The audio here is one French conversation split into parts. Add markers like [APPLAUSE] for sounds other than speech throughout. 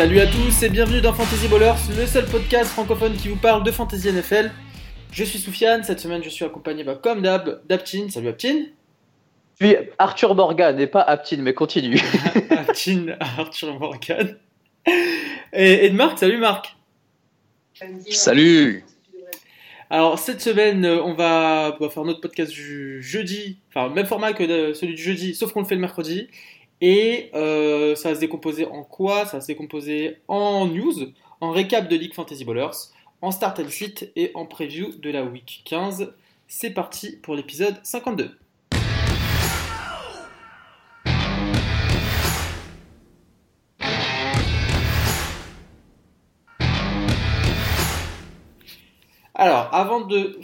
Salut à tous et bienvenue dans Fantasy Ballers, le seul podcast francophone qui vous parle de Fantasy NFL. Je suis Soufiane, cette semaine je suis accompagné bah, comme d'hab d'Aptin. Salut Aptin. Je suis Arthur Morgan et pas Aptin, mais continue. [LAUGHS] Aptin, Arthur Morgan. Et, et de Marc, salut Marc. Salut Alors cette semaine, euh, on va, on va faire notre podcast du jeudi, enfin même format que celui du jeudi, sauf qu'on le fait le mercredi. Et euh, ça va se décomposer en quoi? Ça va se décomposer en news, en récap de League Fantasy Ballers, en start and sit et en preview de la week 15. C'est parti pour l'épisode 52. Alors, avant de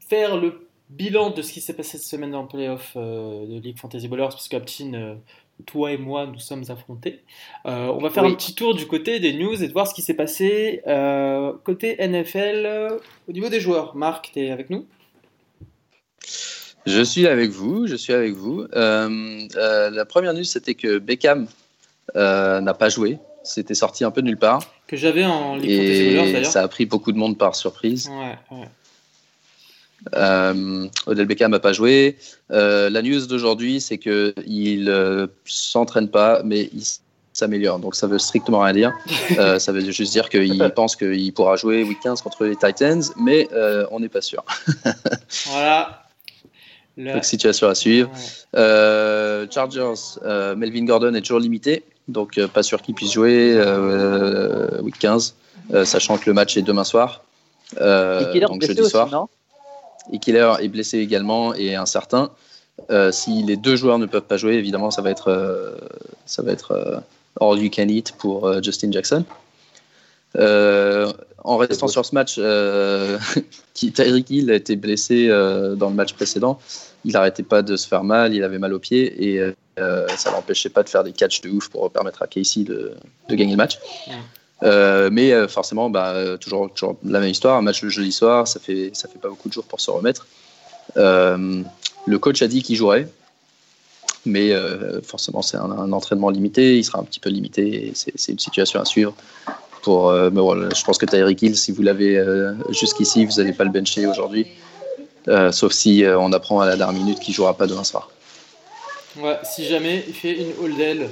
faire le bilan de ce qui s'est passé cette semaine dans le playoff euh, de League Fantasy Ballers, parce qu'Aptin, euh, toi et moi, nous sommes affrontés, euh, on va faire Oui. un petit tour du côté des news et de voir ce qui s'est passé euh, côté NFL euh, au niveau des joueurs. Marc, tu es avec nous? Je suis avec vous, je suis avec vous. Euh, euh, la première news, c'était que Beckham euh, n'a pas joué. C'était sorti un peu de nulle part. Que j'avais en League Fantasy Ballers d'ailleurs. ça a pris beaucoup de monde par surprise. Ouais, ouais. Euh, Odell Beckham n'a pas joué. Euh, la news d'aujourd'hui, c'est qu'il ne s'entraîne pas, mais il s'améliore. Donc ça veut strictement rien dire. [LAUGHS] Euh, ça veut juste dire qu'il pense qu'il pourra jouer week 15 contre les Titans, mais euh, on n'est pas sûr. [LAUGHS] Voilà. La- Donc situation à suivre. ouais. Euh, Chargers, euh, Melvin Gordon est toujours limité, donc euh, pas sûr qu'il puisse jouer euh, week 15, euh, sachant que le match est demain soir. Euh, donc jeudi aussi, soir. non? Et Killer est blessé également et incertain. Euh, si les deux joueurs ne peuvent pas jouer, évidemment, ça va être, euh, ça va être euh, all you can eat pour euh, Justin Jackson. Euh, en restant sur ce match, [LAUGHS] Tyreek Hill a été blessé dans le match précédent. Il n'arrêtait pas de se faire mal, il avait mal aux pieds et ça l'empêchait pas de faire des catchs de ouf pour permettre à Casey de, de gagner le match. Euh, mais euh, forcément, bah, euh, toujours, la même histoire. Un match le jeudi soir, ça fait, fait pas beaucoup de jours pour se remettre. Le coach a dit qu'il jouerait, mais forcément, c'est un, entraînement limité. Il sera un petit peu limité c'est une situation à suivre. Pour, mais voilà, je pense que Tyreek Hill, si vous l'avez jusqu'ici, vous n'allez pas le bencher aujourd'hui. Sauf si on apprend à la dernière minute qu'il jouera pas demain soir. Ouais, si jamais il fait une holdell.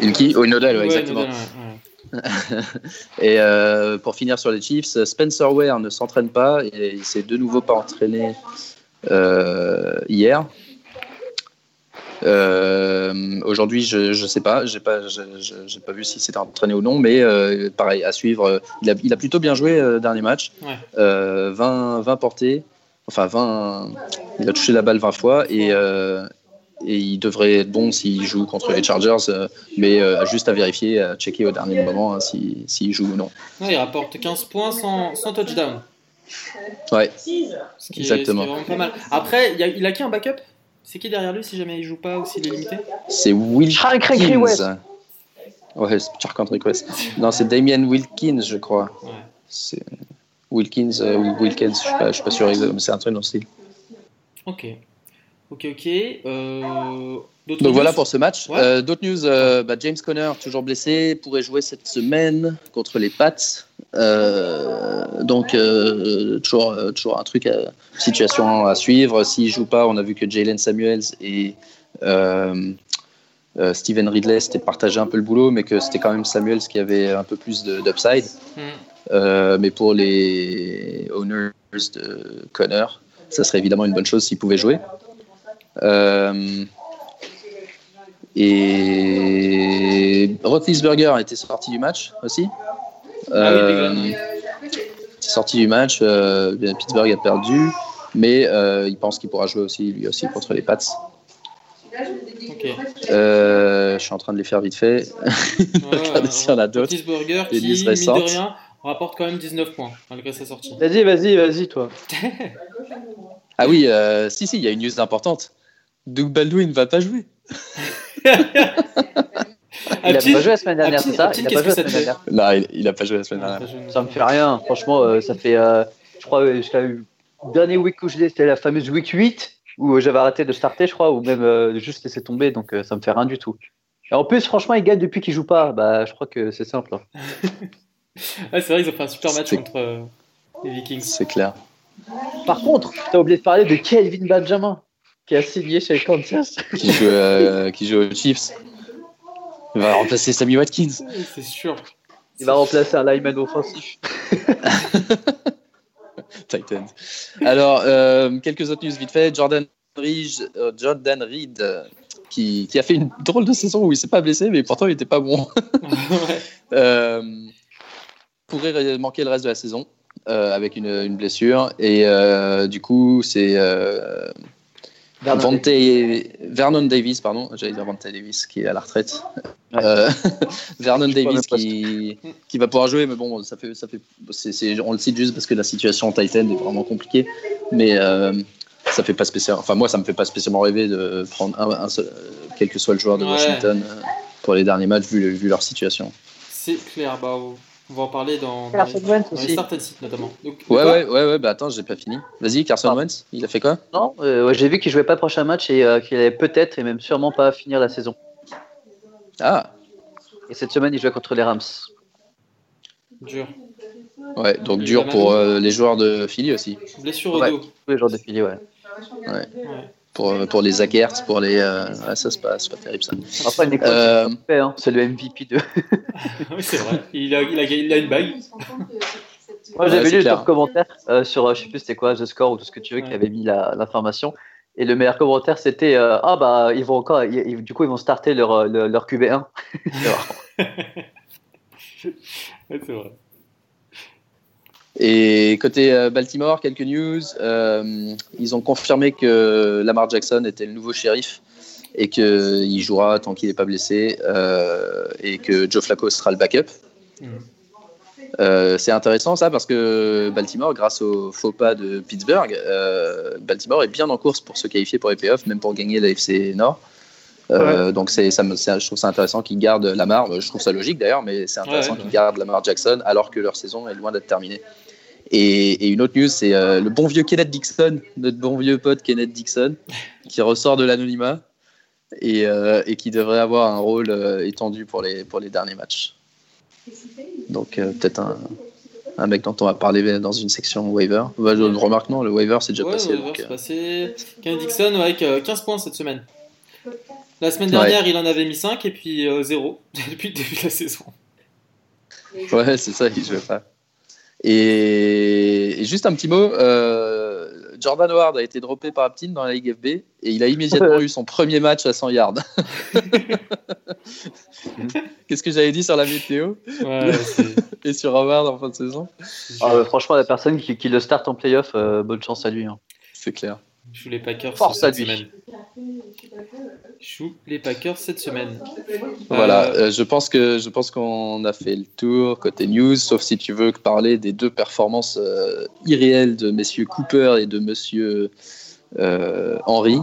Une qui Oh, une Odell, ouais, exactement. [LAUGHS] Et euh, pour finir sur les Chiefs, Spencer Ware ne s'entraîne pas et il s'est de nouveau pas entraîné euh, hier. Euh, Aujourd'hui, je ne sais pas, j'ai pas, pas vu s'il s'était entraîné ou non, mais pareil à suivre. Il a, il a plutôt bien joué dernier match, Ouais. Euh, 20, 20 portées, enfin 20, il a touché la balle 20 fois et, et il devrait être bon s'il joue contre les Chargers, euh, mais euh, juste à vérifier, à checker au dernier moment hein, si- s'il joue ou non. Ouais, il rapporte 15 points sans, sans touchdown. Ouais, Ce qui, est, ce qui est Exactement. vraiment pas mal. Après, il, y a, il a qui un backup? C'est qui derrière lui si jamais il joue pas ou s'il est limité? C'est Wilkins. Charles West. Ouais, c'est West. Non, c'est Damien Wilkins, je crois. Ouais. C'est Wilkins euh, ou Wilkins, je suis pas, je suis pas sûr mais c'est un truc dans ce style. Ok. Ok, ok. Euh, Donc voilà pour ce match. Ouais. Euh, D'autres news, euh, bah, James Conner, toujours blessé, pourrait jouer cette semaine contre les Pats. Donc toujours, toujours un truc, à, situation à suivre. S'il joue pas, on a vu que Jalen Samuels et Steven Ridley s'étaient partagé un peu le boulot, mais que c'était quand même Samuels qui avait un peu plus de- d'upside. Hmm. Mais pour les owners de Connor, ça serait évidemment une bonne chose s'il pouvait jouer. Euh, et Roethlisberger a été sorti du match aussi. Ah oui, Euh, sorti du match. euh, Pittsburgh a perdu, mais euh, il pense qu'il pourra jouer aussi lui aussi contre les Pats. Ok. Euh, je suis en train de les faire vite fait. Ouais, [LAUGHS] Regardez s'il y en a d'autres. Roethlisberger Des qui, news mine de récentes. rien, rapporte quand même 19 points malgré sa sortie. Vas-y, vas-y, vas-y, toi. [LAUGHS] Ah oui, euh, si, si, il y a une news importante. Doug Baldwin va pas jouer. [LAUGHS] Il a Aptine- pas joué la semaine dernière, c'est ça Il a qu'est-ce pas joué la semaine dernière. Non, il, il a pas joué la semaine dernière. Ça me fait rien. Franchement, euh, ça fait, euh, je crois, euh, jusqu'à le dernier week où je l'ai, c'était la fameuse week 8 où j'avais arrêté de starter, je crois, ou même euh, juste laissé tomber. Donc, euh, ça me fait rien du tout. Et en plus, franchement, ils gagnent depuis qu'ils jouent pas. Bah, je crois que c'est simple. hein. [LAUGHS] C'est vrai, ils ont fait un super match contre euh, les Vikings. C'est clair. Par contre, t'as oublié de parler de Kelvin Benjamin, qui a signé chez Kansas. Qui joue, euh, qui joue aux Chiefs. Il va remplacer Sammy Watkins. C'est sûr. Il va remplacer un lineman offensif. [LAUGHS] Titans. Alors, euh, quelques autres news vite fait. Jordan Reed, euh, Jordan Reed euh, qui, qui a fait une drôle de saison où il s'est pas blessé, mais pourtant il était pas bon. [LAUGHS] Euh, pourrait manquer le reste de la saison euh, avec une, une blessure. Et euh, du coup, c'est Vernon Vontae- Vernon Davis, pardon, j'allais dire Vontae Davis qui est à la retraite. Ouais. Euh, [LAUGHS] Vernon Davis qui, qui va pouvoir jouer, mais bon, ça fait, ça fait, c'est, c'est- on le cite juste parce que la situation en Titan est vraiment compliquée. Mais euh, ça fait pas spécialement, enfin moi, ça me fait pas spécialement rêver de prendre un, un seul, quel que soit le joueur de Ouais. Washington euh, pour les derniers matchs vu, vu leur situation. C'est clair. Bah, on va en parler dans, dans Carson les, Wentz dans les aussi. start and sit notamment. Donc, Ouais, ouais, ouais, ouais, bah attends, j'ai pas fini. Vas-y, Carson Ah. Wentz, il a fait quoi? Non, euh, ouais, j'ai vu qu'il jouait pas le prochain match et euh, qu'il allait peut-être et même sûrement pas finir la saison. Ah, Et cette semaine, il jouait contre les Rams. Dur. ouais, donc dur pour euh, les joueurs de Philly aussi. Blessure au Ouais. dos. Tous les jours de Philly, ouais. Ouais. Pour, pour les Zach Ertz, pour les. euh, ouais, ça, c'est pas, c'est pas terrible ça. Après, Nico, Euh, hein, c'est le MVP de. [LAUGHS] oui, c'est vrai. Il a, il, a, il a une bague. Moi, j'avais lu le clair. commentaire euh, sur, euh, je sais plus c'était quoi, The Score ou tout ce que tu veux, qui avait mis l'information. Et le meilleur commentaire, c'était euh, Ah, bah, ils vont encore. ils- ils- du coup, ils vont starter leur, leur, leur [LAUGHS] QB1. C'est marrant. Ouais, c'est vrai. Et côté euh, Baltimore, quelques news. Euh, ils ont confirmé que Lamar Jackson était le nouveau shérif et qu'il jouera tant qu'il n'est pas blessé euh, et que Joe Flacco sera le backup. Euh, c'est intéressant ça parce que Baltimore, grâce au faux pas de Pittsburgh, Baltimore est bien en course pour se qualifier pour les playoffs, même pour gagner l'AFC Nord. Euh, Donc c'est, ça me, c'est- je trouve ça intéressant qu'ils gardent Lamar. Je trouve ça logique d'ailleurs, mais c'est intéressant Ouais, ouais. qu'ils gardent Lamar Jackson alors que leur saison est loin d'être terminée. Et, et une autre news, c'est euh, le bon vieux Kenneth Dixon, notre bon vieux pote Kenneth Dixon, [LAUGHS] qui ressort de l'anonymat et, euh, et qui devrait avoir un rôle euh, étendu pour les, pour les derniers matchs. Donc euh, peut-être un, un mec dont on va parler dans une section waiver. Bah, je remarque non, le waiver c'est déjà Ouais, passé. donc, c'est euh, passé. Ken Dixon avec euh, 15 points cette semaine. La semaine Ouais. dernière, il en avait mis 5 et puis 0 [LAUGHS] depuis le début de la saison. Ouais, c'est ça, il jouait pas. Et, et juste un petit mot, euh, Jordan Howard a été droppé par Aptin dans la Ligue FB et il a immédiatement [LAUGHS] eu son premier match à 100 yards. [LAUGHS] Qu'est-ce que j'avais dit sur la météo? Ouais, et sur Howard en fin de saison? Ah, euh, franchement, la personne qui, qui le start en playoff, euh, bonne chance à lui. hein. C'est clair. Je joue les Packers Force cette à lui. semaine. Je joue les Packers cette semaine. Voilà, Euh, euh, je pense que je pense qu'on a fait le tour côté news, sauf si tu veux parler des deux performances euh, irréelles de messieurs Cooper et de monsieur euh, Henry.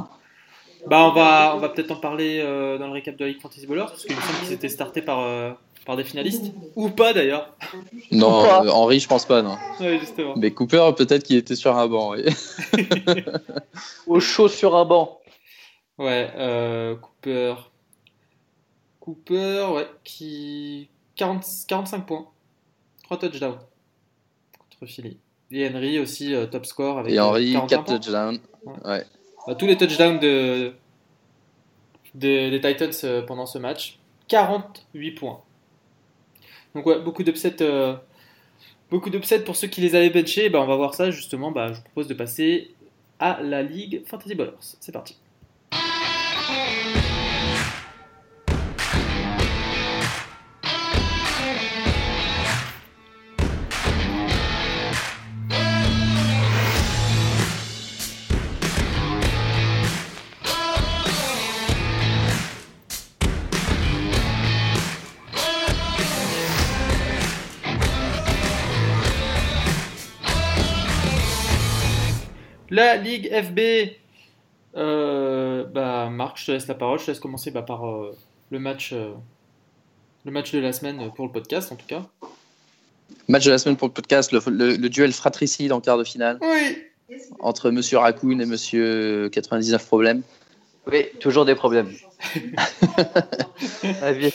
Bah, on va, on va peut-être en parler euh, dans le récap de la Ligue Fantasy Ballers, parce qu'il me semble qu'ils étaient startés par, euh, par des finalistes. Ou pas d'ailleurs. Non, pas. euh, Henry, je pense pas, non. Ouais, justement. Mais Cooper, peut-être qu'il était sur un banc. oui. [LAUGHS] Au chaud sur un banc. Ouais, euh, Cooper. Cooper, ouais, qui. 40 45 points. 3 touchdowns contre Philly. Et Henry aussi, euh, top score avec Et Henry, 41 4 points. touchdowns. Ouais. Bah, tous les touchdowns de, de- des Titans euh, pendant ce match. 48 points. Donc beaucoup d'upsets euh, beaucoup pour ceux qui les avaient benchés. Bah, on va voir ça justement. Bah, je vous propose de passer à la Ligue Fantasy Ballers. C'est parti. La Ligue FB. Euh, bah, Marc, je te laisse la parole. Je te laisse commencer bah, par euh, le match. euh, le match de la semaine pour le podcast en tout cas. Match de la semaine pour le podcast, le, le- le duel fratricide en quart de finale Oui. entre Monsieur Raccoon et Monsieur 99 Problèmes. Oui, toujours des problèmes. [LAUGHS]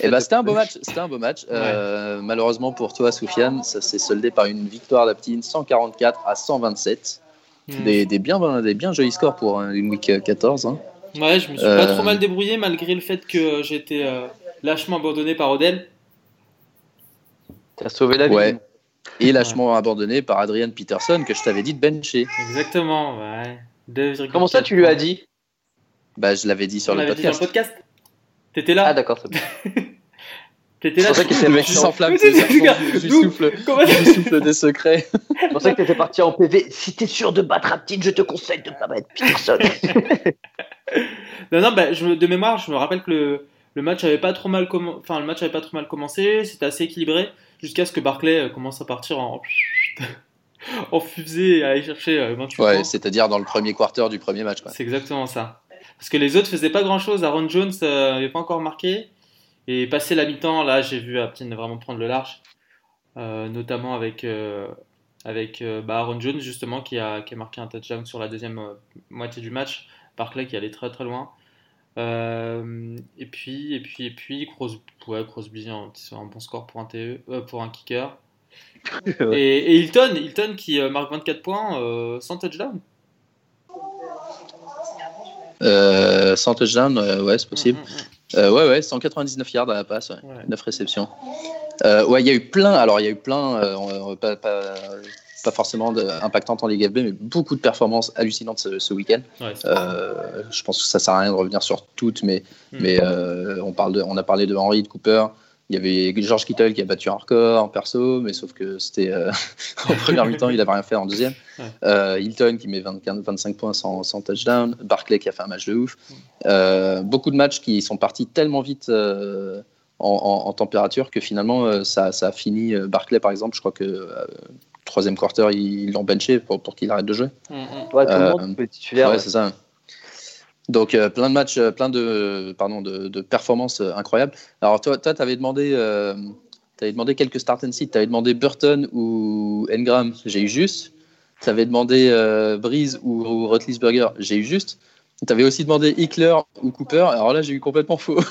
et bah, c'était un beau match. C'était un beau match. Euh, malheureusement pour toi, Soufiane, ça s'est soldé par une victoire d'Aptine 144 à 127. Hmm. Des, des, bien, des bien jolis scores pour une week 14. Hein. Ouais, je me suis pas trop mal débrouillé malgré le fait que j'ai été lâchement abandonné par Odell. T'as sauvé la vie. Ouais. Et lâchement abandonné par Adrian Peterson que je t'avais dit de bencher. Exactement, ouais. Comment ça, tu lui as dit Bah, je l'avais dit sur le podcast. Dit podcast. T'étais là Ah, d'accord. [LAUGHS] T'étais là. Je pensais que c'était juste en flamme. [LAUGHS] Je souffle, je souffle des secrets. Je pensais que t'étais parti en PV. Si t'es sûr de battre Aptine, je te conseille de pas mettre Peterson. [LAUGHS] non, non, bah, je, de mémoire, je me rappelle que le, le match avait pas trop mal enfin le match avait pas trop mal commencé, c'était assez équilibré jusqu'à ce que Barclay euh, commence à partir en [LAUGHS] en fusée et à aller chercher 28 euh, Ouais, c'est-à-dire dans le premier quarter du premier match C'est exactement ça. Parce que les autres faisaient pas grand-chose, Aaron Jones n'avait euh, pas encore marqué et passé la mi-temps, là, j'ai vu Aptin vraiment prendre le large. notamment avec avec bah, Aaron Jones justement qui a, qui a marqué un touchdown sur la deuxième moitié du match, Barclay qui allait très très loin. Euh, et puis, et puis, et puis, Crosby, ouais, Crosby c'est un bon score pour un, TE, euh, pour un kicker. [LAUGHS] et, Hilton, Hilton qui euh, marque 24 points sans touchdown. sans touchdown, ouais, c'est possible. Mm, mm, mm. ouais, ouais, 199 yards à la passe, 9 réceptions. ouais, il y a eu plein, alors il y a eu plein, on, pas, pas, pas forcément impactante en Ligue FB, mais beaucoup de performances hallucinantes ce, week-end. Euh, je pense que ça sert à rien de revenir sur toutes, mais, hmm. mais euh, on, parle de, on a parlé de Henry, de Cooper. Il y avait George Kittle qui a battu un record en perso, mais sauf que c'était euh, [LAUGHS] en première mi-temps, il n'avait rien fait en deuxième. Hilton qui met 25 points sans, sans, touchdown. Barclay qui a fait un match de ouf. Hmm. beaucoup de matchs qui sont partis tellement vite en, température que finalement ça, ça, a fini. Barclay par exemple, je crois que troisième quarter, ils l'ont benché pour, pour qu'il arrête de jouer. Mm, mm. Ouais, tout le monde peut titulaire. Ouais, c'est ça. Donc euh, plein de matchs, euh, plein de, pardon, de, de performances euh, incroyables. Alors toi, tu avais demandé, avais demandé quelques start and sit. Tu avais demandé Burton ou Engram, j'ai eu juste. Tu avais demandé Breeze ou, ou Rotlisberger, j'ai eu juste. Tu avais aussi demandé Hickler ou Cooper. Alors là, j'ai eu complètement faux. [LAUGHS]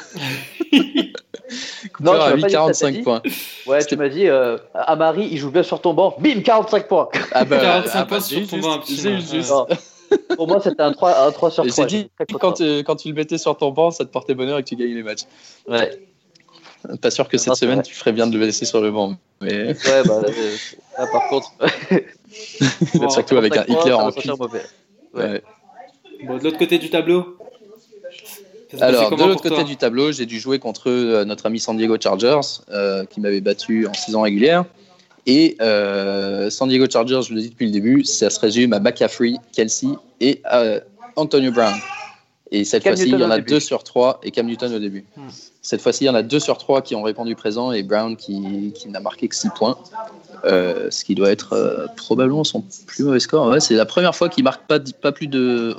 non, tu as 45 points. Ouais, tu m'as dit, euh, Amari, il joue bien sur ton banc. Bim, 45 points. Ah bah, 45 ah bah, points sur ton banc. Juste. Pour moi, c'était un 3, un 3 sur 3. Dit, quand, tu, quand tu le mettais sur ton banc, ça te portait bonheur et que tu gagnes les matchs. Ouais. Pas sûr que cette semaine, tu ferais bien de le laisser sur le banc. Mais... Ouais, bah là, par contre. [LAUGHS] bon, surtout avec un Hitler en cul. Ouais. Bon, de l'autre côté du tableau alors, de l'autre côté du tableau, j'ai dû jouer contre euh, notre ami San Diego Chargers, euh, qui m'avait battu en saison régulière. Et euh, San Diego Chargers, je le dis depuis le début, ça se résume à McCaffrey, Kelsey et Antonio Brown. Et cette fois-ci, il y en a deux sur trois, et Cam Newton au début. Hmm. Cette fois-ci, il y en a deux sur trois qui ont répondu présent, et Brown qui, qui n'a marqué que 6 points. ce qui doit être probablement son plus mauvais score. Ouais, c'est la première fois qu'il marque pas, pas plus de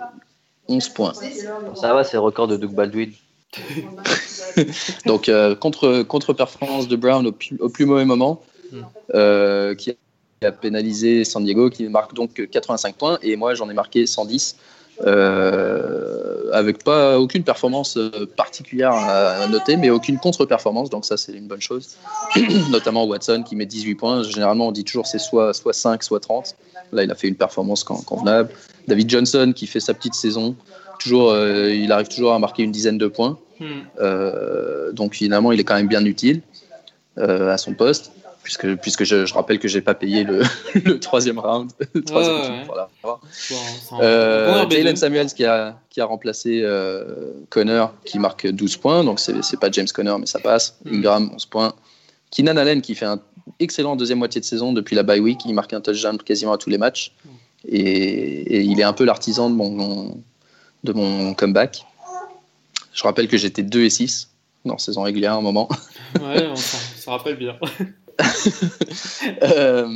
11 points. Ça va, c'est le record de Doug Baldwin. [LAUGHS] Donc, euh, contre, contre-performance de Brown au, au, plus mauvais moment. Euh, qui a pénalisé San Diego, qui marque donc 85 points, et moi j'en ai marqué 110, euh, avec pas aucune performance particulière à, noter, mais aucune contre-performance, donc ça c'est une bonne chose. [CLEARS THROAT] Notamment Watson qui met 18 points, généralement on dit toujours c'est soit, soit 5, soit 30. Là il a fait une performance convenable. David Johnson qui fait sa petite saison. Toujours, euh, il arrive toujours à marquer une dizaine de points. Euh, donc finalement, il est quand même bien utile euh, à son poste. Puisque, puisque je, rappelle que j'ai pas payé le, [LAUGHS] troisième round. [LAUGHS] troisième Jalen Samuels qui a, qui a remplacé Connor qui marque 12 points. Donc c'est pas James Connor, mais ça passe. Hmm. Ingram, 11 points. Keenan Allen qui fait un excellent deuxième moitié de saison depuis la bye week. Il marque un touchdown quasiment à tous les matchs. Hmm. Et, il est un peu l'artisan de mon, de mon comeback. Je rappelle que j'étais 2 et 6 dans saison régulière à un moment. Ouais, on se rappelle bien. [LAUGHS] [LAUGHS] euh,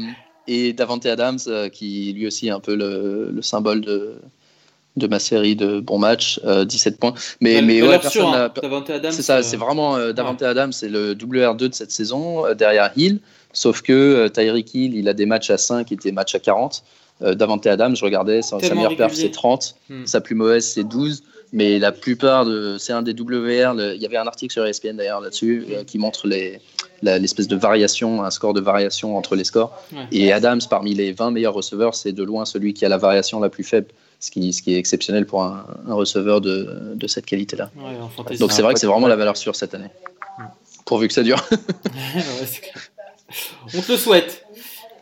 et Davante Adams, euh, qui lui aussi est un peu le, le symbole de, de ma série de bons matchs, 17 euh, points. Mais, mais ouais, personne hein. Davante Adams. C'est ça, c'est vraiment euh, Davante Adams, c'est le WR2 de cette saison, derrière Hill. Sauf que Tyreek Hill, il a des matchs à 5 et des matchs à 40. Euh, Davante Adams, je regardais, sa, meilleure perf c'est 30, hmm. sa plus mauvaise c'est 12. Mais la plupart de. C'est un des WR. le- il y avait un article sur ESPN d'ailleurs là-dessus euh, qui montre l'espèce de variation, un score de variation entre les scores. Ouais. Et Adams, parmi les 20 meilleurs receveurs, c'est de loin celui qui a la variation la plus faible, ce qui, ce qui est exceptionnel pour un, un receveur de, de cette qualité-là. Ouais, en fantasy. Donc c'est vrai que c'est vraiment la valeur sûre cette année. Pourvu que ça dure. [LAUGHS] On te le souhaite.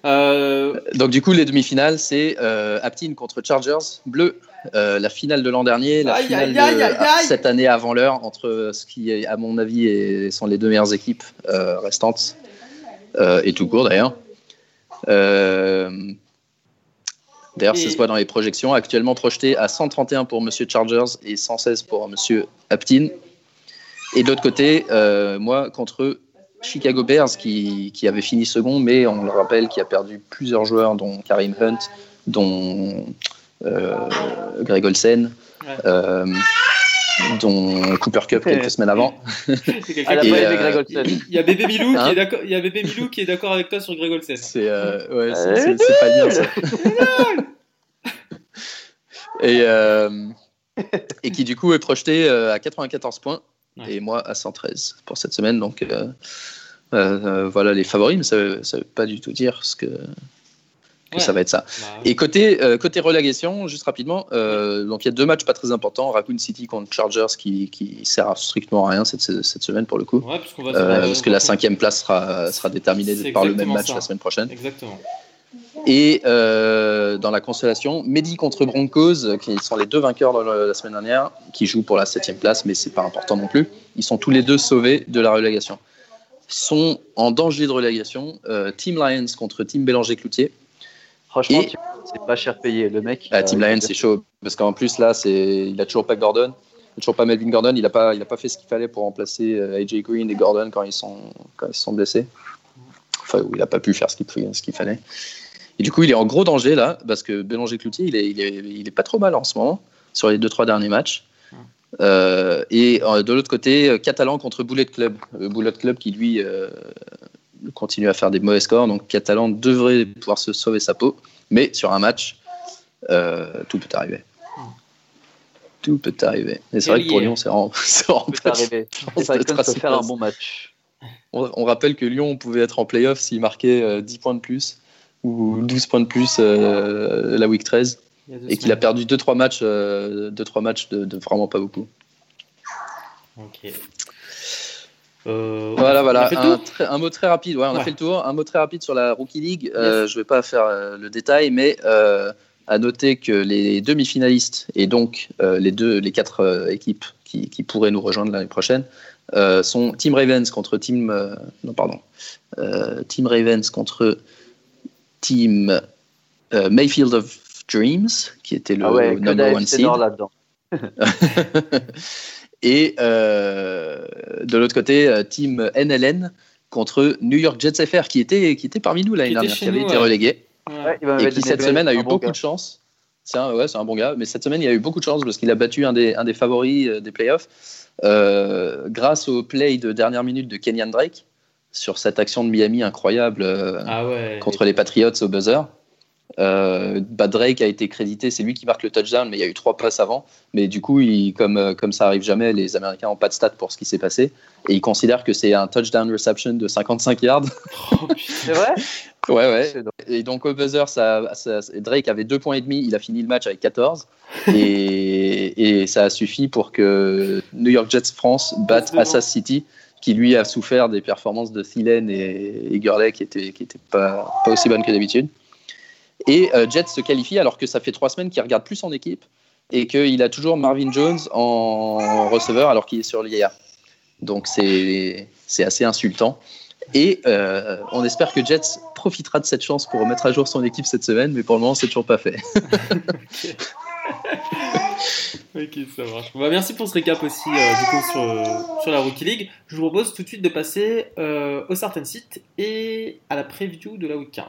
Euh, Donc du coup, les demi-finales, c'est euh, Aptin contre Chargers, bleu. Euh, la finale de l'an dernier, la Aïe, finale aïe, de aïe, cette année avant l'heure, entre ce qui, est, à mon avis, est- sont les deux meilleures équipes euh, restantes, euh, et tout court d'ailleurs. D'ailleurs, Et- ça se voit dans les projections, actuellement projeté à 131 pour Monsieur Chargers et 116 pour Monsieur Aptin. Et de l'autre côté, moi, contre Chicago Bears, qui, qui avait fini second, mais on le rappelle, qui a perdu plusieurs joueurs, dont Karim Hunt, dont Greg Olsen, Ouais. euh, dont Cooper Cup quelques semaines avant. [LAUGHS] Et, euh, Greg Olsen. Il y a Bébé Milou qui Hein est d'accord. Il y a Bébé Milou qui est d'accord avec toi sur Greg Olsen. C'est euh, ouais, c'est- Euh, c'est- c'est pas bien ça. [LAUGHS] et, euh, et qui du coup est projeté euh, à 94 points Ouais. et moi à 113 pour cette semaine. Donc euh, euh, voilà les favoris, mais ça ne veut pas du tout dire ce que, que Ouais. ça va être ça. Bah, Et côté, euh, côté relégation, juste rapidement, euh, donc il y a deux matchs pas très importants. Raccoon City contre Chargers qui, qui sert à strictement à rien cette, cette semaine pour le coup. ouais, puisqu'on va. Euh, parce que la cinquième place sera, sera déterminée par le même match ça. la semaine prochaine. Exactement. Et euh, dans la constellation, Mehdi contre Broncos, qui sont les deux vainqueurs de la la semaine dernière, qui jouent pour la septième place, mais c'est pas important non plus. Ils sont tous les deux sauvés de la relégation. Sont en danger de relégation. euh, Team Lions contre Team Bélanger-Cloutier. Franchement, Et- c'est pas cher payé. Le mec. Ah, euh, Team Lions, c'est chaud. Parce qu'en plus, là, il a toujours pas Gordon. Il a toujours pas Melvin Gordon. Il a pas, il a pas fait ce qu'il fallait pour remplacer euh, AJ Green et Gordon quand ils sont, quand ils se sont blessés. Enfin, il a pas pu faire ce qu'il, qu'il fallait. Et du coup, il est en gros danger là, parce que Bélanger-Cloutier, il est, il, est, il est pas trop mal en ce moment, sur les deux, trois derniers matchs. Euh, et euh, de l'autre côté, Catalan contre Bullet Club. Le Bullet Club qui, lui, euh, continue à faire des mauvais scores. Donc, Catalan devrait pouvoir se sauver sa peau. Mais sur un match, euh, tout peut arriver. Tout peut arriver. Et c'est vrai que pour. Lyon, c'est vraiment, [LAUGHS] vraiment peut arriver. Ça [LAUGHS] peut faire un bon match. On, on rappelle que Lyon pouvait être en playoff s'il marquait euh, 10 points de plus ou 12 points de plus euh, la week 13 Il y a deux et qu'il a perdu 2-3 matchs, euh, deux, trois matchs de, de vraiment pas beaucoup. Ok. Euh, Voilà, voilà. Un, tour très- un mot très rapide. Ouais, on a fait le tour. Un mot très rapide sur la Rookie League. Euh, Je vais pas faire euh, le détail, mais euh, à noter que les demi-finalistes et donc euh, les deux, les quatre euh, équipes qui, qui pourraient nous rejoindre l'année prochaine euh, sont Team Ravens contre Team euh, non pardon Euh, Team Ravens contre Team euh, Mayfield of Dreams qui était le Ah ouais, number one seed. Nord là-dedans. [LAUGHS] [LAUGHS] Et euh, de l'autre côté, euh, team NLN contre New York Jets FR, qui était, qui était parmi nous l'année dernière, qui avait nous, été ouais. relégué, Ouais. Et mettre qui cette belles- semaine a eu bon beaucoup gars. de chance. C'est un, ouais, c'est un bon gars, mais cette semaine il a eu beaucoup de chance parce qu'il a battu un des, un des favoris euh, des playoffs euh, grâce au play de dernière minute de Kenyan Drake sur cette action de Miami incroyable euh, Ah ouais. contre les Patriots au buzzer. Euh, bah, Drake a été crédité, c'est lui qui marque le touchdown, mais il y a eu trois passes avant. Mais du coup, il, comme, euh, comme ça arrive jamais, les Américains n'ont pas de stats pour ce qui s'est passé. Et ils considèrent que c'est un touchdown reception de 55 yards. [LAUGHS] Oh. C'est vrai? Ouais, ouais. Et donc au buzzer, ça, ça- Drake avait deux points et demi, il a fini le match avec 14. et, et ça a suffi pour que New York Jets France batte. Assas City, qui lui a souffert des performances de Thielen et, et Gurley qui étaient, qui étaient pas, pas aussi bonnes que d'habitude. Et euh, Jets se qualifie alors que ça fait trois semaines qu'il regarde plus son équipe et qu'il a toujours Marvin Jones en receveur alors qu'il est sur l'IA. Donc c'est assez insultant. Et euh, on espère que Jets profitera de cette chance pour remettre à jour son équipe cette semaine, mais pour le moment, c'est toujours pas fait. [LAUGHS] Ok, ça marche. Bah, merci pour ce récap aussi euh, sur, la Rookie League. Je vous propose tout de suite de passer au certain site et à la preview de la week 15.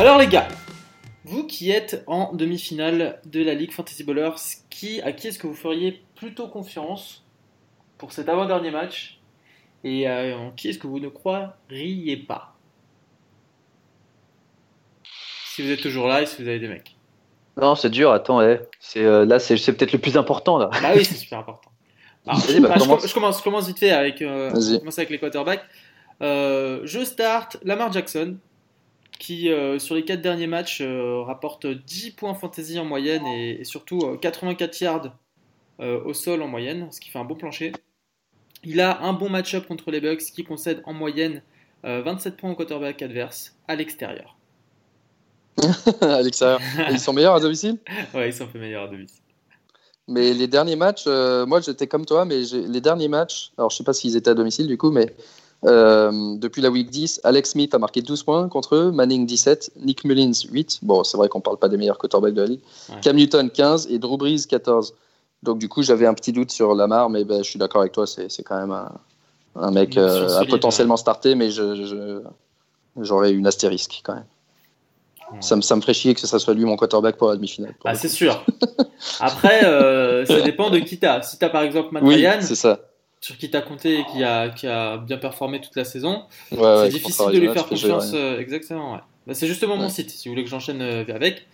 Alors les gars, vous qui êtes en demi-finale de la Ligue Fantasy Bowlers, qui, à qui est-ce que vous feriez plutôt confiance pour cet avant-dernier match Et euh, en qui est-ce que vous ne croiriez pas? Si vous êtes toujours là et si vous avez des mecs. Non, c'est dur, attends, ouais. c'est, euh, là c'est, c'est peut-être le plus important là. Bah oui, c'est super important. [LAUGHS] Vas-y, bah, bah, je, commence. com- je commence, je commence vite fait avec, euh, Vas-y. je commence avec les quarterbacks. Euh, je start Lamar Jackson, qui euh, sur les 4 derniers matchs euh, rapporte 10 points fantasy en moyenne et, et surtout euh, 84 yards euh, au sol en moyenne, ce qui fait un bon plancher. Il a un bon match-up contre les Bucks qui concède en moyenne euh, 27 points au quarterback adverse à l'extérieur. [LAUGHS] à l'extérieur. Ils sont meilleurs à domicile? [LAUGHS] Ouais, ils sont un peu meilleurs à domicile. Mais les derniers matchs, moi j'étais comme toi, mais les derniers matchs, alors je sais pas s'ils étaient à domicile du coup, mais euh, depuis la week 10, Alex Smith a marqué 12 points contre eux, Manning 17, Nick Mullins 8. Bon, c'est vrai qu'on parle pas des meilleurs quarterbacks de la ligue. Ouais. Cam Newton 15 et Drew Brees 14. Donc du coup, j'avais un petit doute sur Lamar, mais ben, je suis d'accord avec toi, c'est quand même un, un mec euh, à potentiellement starter, mais je- j'aurais une astérisque quand même. Ouais. Ça, me, ça me ferait chier que ce soit lui mon quarterback pour la demi-finale. Ah, c'est sûr. [LAUGHS] Après, euh, ça dépend de qui t'as. Si t'as par exemple Matt Oui, Ryan, c'est ça. Sur qui t'as compté et qui a, qui a bien performé toute la saison, Ouais, c'est ouais, difficile de lui faire confiance. euh, exactement, ouais. Bah, c'est justement mon site, si vous voulez que j'enchaîne euh, avec.